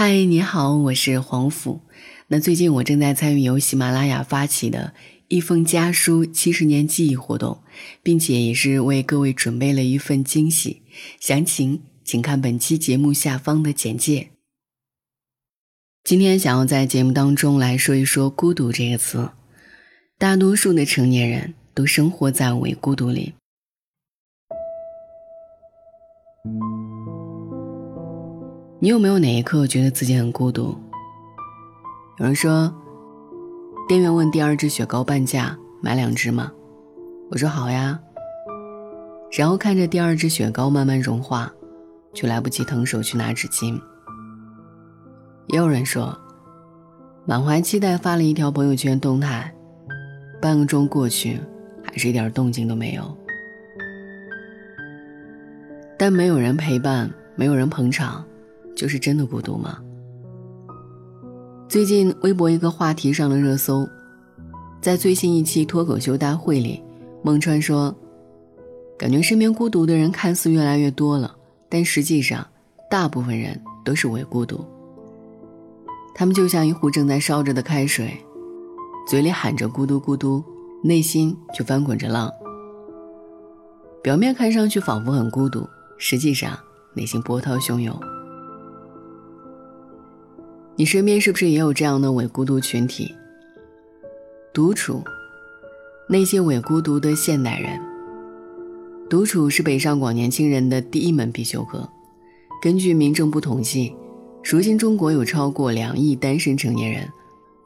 嗨，你好，我是黄甫。那最近我正在参与由喜马拉雅发起的一封家书七十年记忆活动，并且也是为各位准备了一份惊喜。详情请看本期节目下方的简介。今天想要在节目当中来说一说“孤独”这个词。大多数的成年人都生活在伪孤独里。你有没有哪一刻觉得自己很孤独？有人说，店员问第二支雪糕半价，买两支吗？我说好呀。然后看着第二支雪糕慢慢融化，却来不及腾手去拿纸巾。也有人说，满怀期待发了一条朋友圈动态，半个钟过去，还是一点动静都没有。但没有人陪伴，没有人捧场。就是真的孤独吗？最近微博一个话题上了热搜，在最新一期脱口秀大会里，孟川说：“感觉身边孤独的人看似越来越多了，但实际上，大部分人都是伪孤独。他们就像一壶正在烧着的开水，嘴里喊着咕嘟咕嘟，内心却翻滚着浪。表面看上去仿佛很孤独，实际上内心波涛汹涌。”你身边是不是也有这样的伪孤独群体？独处，那些伪孤独的现代人。独处是北上广年轻人的第一门必修课。根据民政部统计，如今中国有超过两亿单身成年人，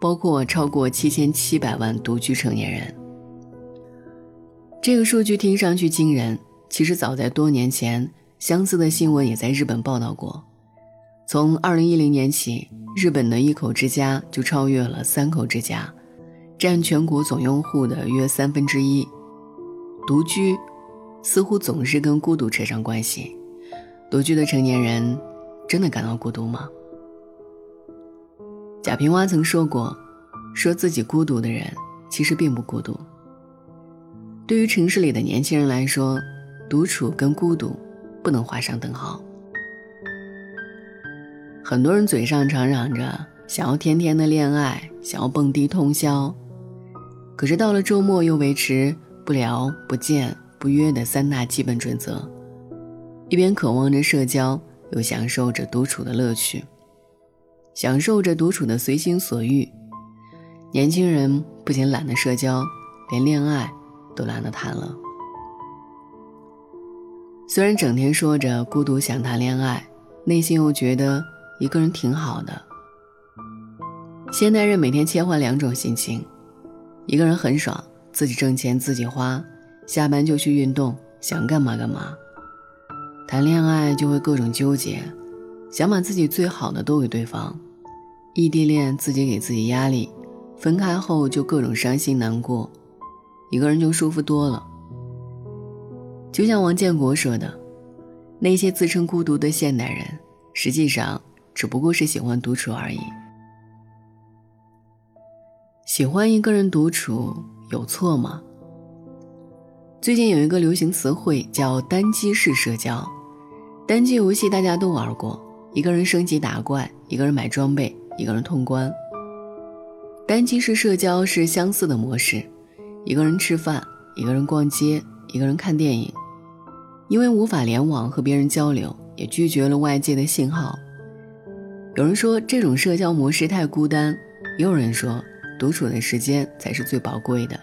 包括超过七千七百万独居成年人。这个数据听上去惊人，其实早在多年前，相似的新闻也在日本报道过。从二零一零年起，日本的一口之家就超越了三口之家，占全国总用户的约三分之一。独居似乎总是跟孤独扯上关系。独居的成年人真的感到孤独吗？贾平凹曾说过：“说自己孤独的人，其实并不孤独。”对于城市里的年轻人来说，独处跟孤独不能画上等号。很多人嘴上常嚷着想要天天的恋爱，想要蹦迪通宵，可是到了周末又维持不聊、不见、不约的三大基本准则，一边渴望着社交，又享受着独处的乐趣，享受着独处的随心所欲。年轻人不仅懒得社交，连恋爱都懒得谈了。虽然整天说着孤独想谈恋爱，内心又觉得。一个人挺好的。现代人每天切换两种心情，一个人很爽，自己挣钱自己花，下班就去运动，想干嘛干嘛；谈恋爱就会各种纠结，想把自己最好的都给对方；异地恋自己给自己压力，分开后就各种伤心难过。一个人就舒服多了。就像王建国说的，那些自称孤独的现代人，实际上。只不过是喜欢独处而已。喜欢一个人独处有错吗？最近有一个流行词汇叫“单机式社交”。单机游戏大家都玩过，一个人升级打怪，一个人买装备，一个人通关。单机式社交是相似的模式，一个人吃饭，一个人逛街，一个人看电影。因为无法联网和别人交流，也拒绝了外界的信号。有人说这种社交模式太孤单，也有人说独处的时间才是最宝贵的。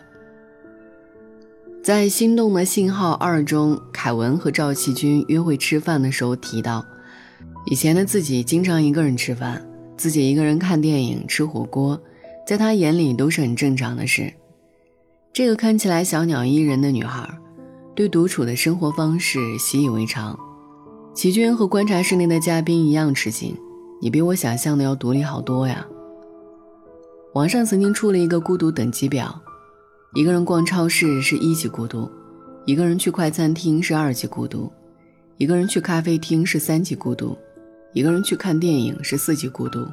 在《心动的信号二》中，凯文和赵启军约会吃饭的时候提到，以前的自己经常一个人吃饭，自己一个人看电影、吃火锅，在他眼里都是很正常的事。这个看起来小鸟依人的女孩，对独处的生活方式习以为常。启军和观察室内的嘉宾一样吃惊。你比我想象的要独立好多呀。网上曾经出了一个孤独等级表，一个人逛超市是一级孤独，一个人去快餐厅是二级孤独，一个人去咖啡厅是三级孤独，一个人去看电影是四级孤独。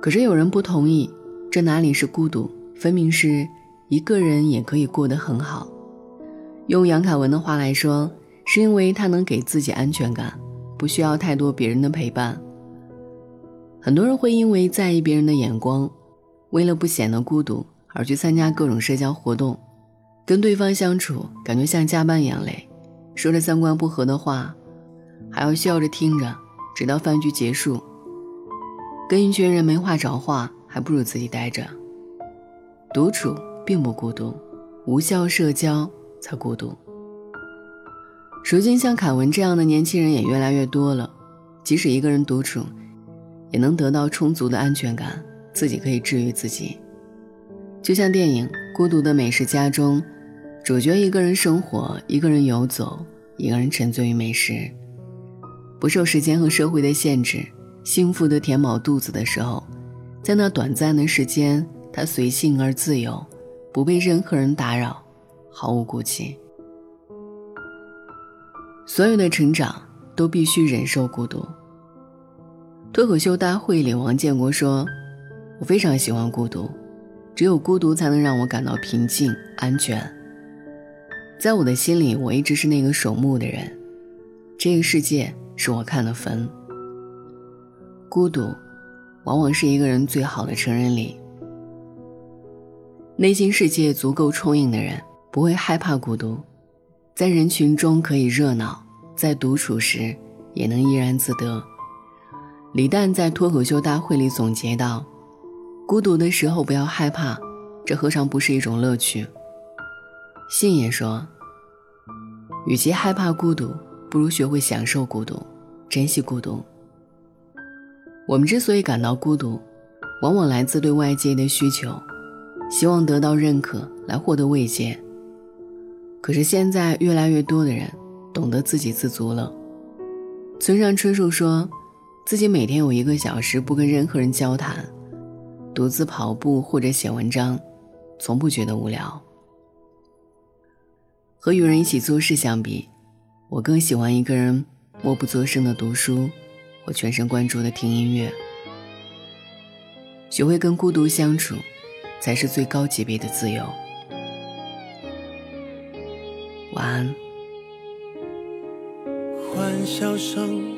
可是有人不同意，这哪里是孤独，分明是一个人也可以过得很好。用杨凯文的话来说，是因为他能给自己安全感，不需要太多别人的陪伴。很多人会因为在意别人的眼光，为了不显得孤独而去参加各种社交活动，跟对方相处感觉像加班一样累，说着三观不合的话，还要笑着听着，直到饭局结束。跟一群人没话找话，还不如自己待着。独处并不孤独，无效社交才孤独。如今像凯文这样的年轻人也越来越多了，即使一个人独处，也能得到充足的安全感，自己可以治愈自己。就像电影《孤独的美食家》中，主角一个人生活，一个人游走，一个人沉醉于美食，不受时间和社会的限制。幸福的填饱肚子的时候，在那短暂的时间，他随性而自由，不被任何人打扰，毫无顾忌。所有的成长都必须忍受孤独。脱口秀大会里，王建国说：“我非常喜欢孤独，只有孤独才能让我感到平静、安全。在我的心里，我一直是那个守墓的人，这个世界是我看的坟。”孤独，往往是一个人最好的成人礼。内心世界足够充盈的人，不会害怕孤独，在人群中可以热闹，在独处时也能怡然自得。李诞在脱口秀大会里总结道：“孤独的时候不要害怕，这何尝不是一种乐趣？”信也说：“与其害怕孤独，不如学会享受孤独，珍惜孤独。”我们之所以感到孤独，往往来自对外界的需求，希望得到认可来获得慰藉。可是现在越来越多的人懂得自给自足了。村上春树说，自己每天有一个小时不跟任何人交谈，独自跑步或者写文章，从不觉得无聊。和与人一起做事相比，我更喜欢一个人默不作声的读书。我全神贯注的听音乐，学会跟孤独相处，才是最高级别的自由。晚安。欢笑声，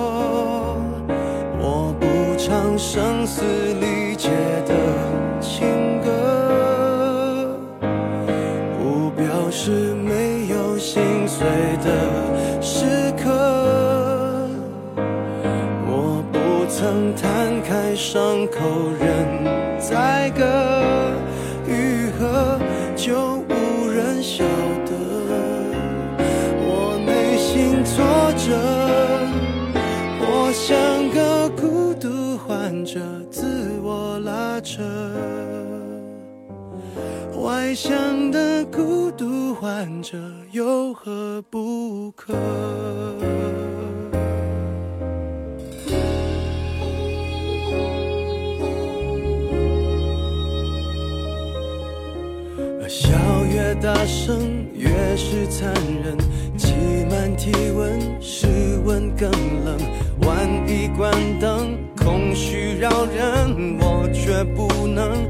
我不唱声嘶力竭的外向的孤独患者有何不可？笑越大声，越是残忍。挤满体温，室温更冷。万一关灯，空虚扰人，我却不能。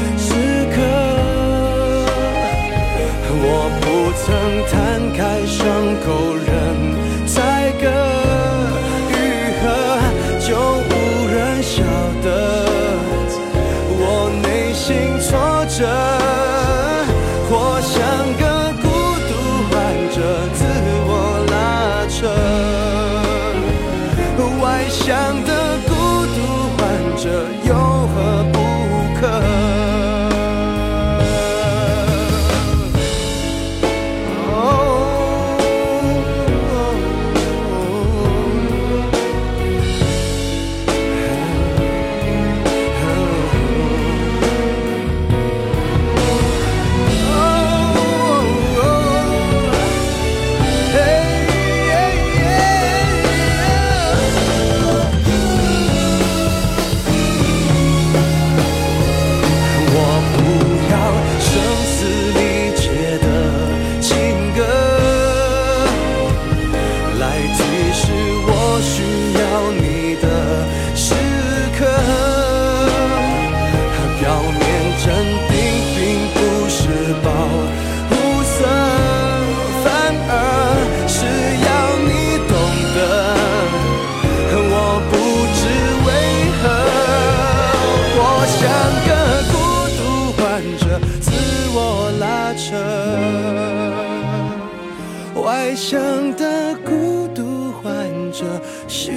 扯。外向的孤独患者需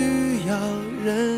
要人。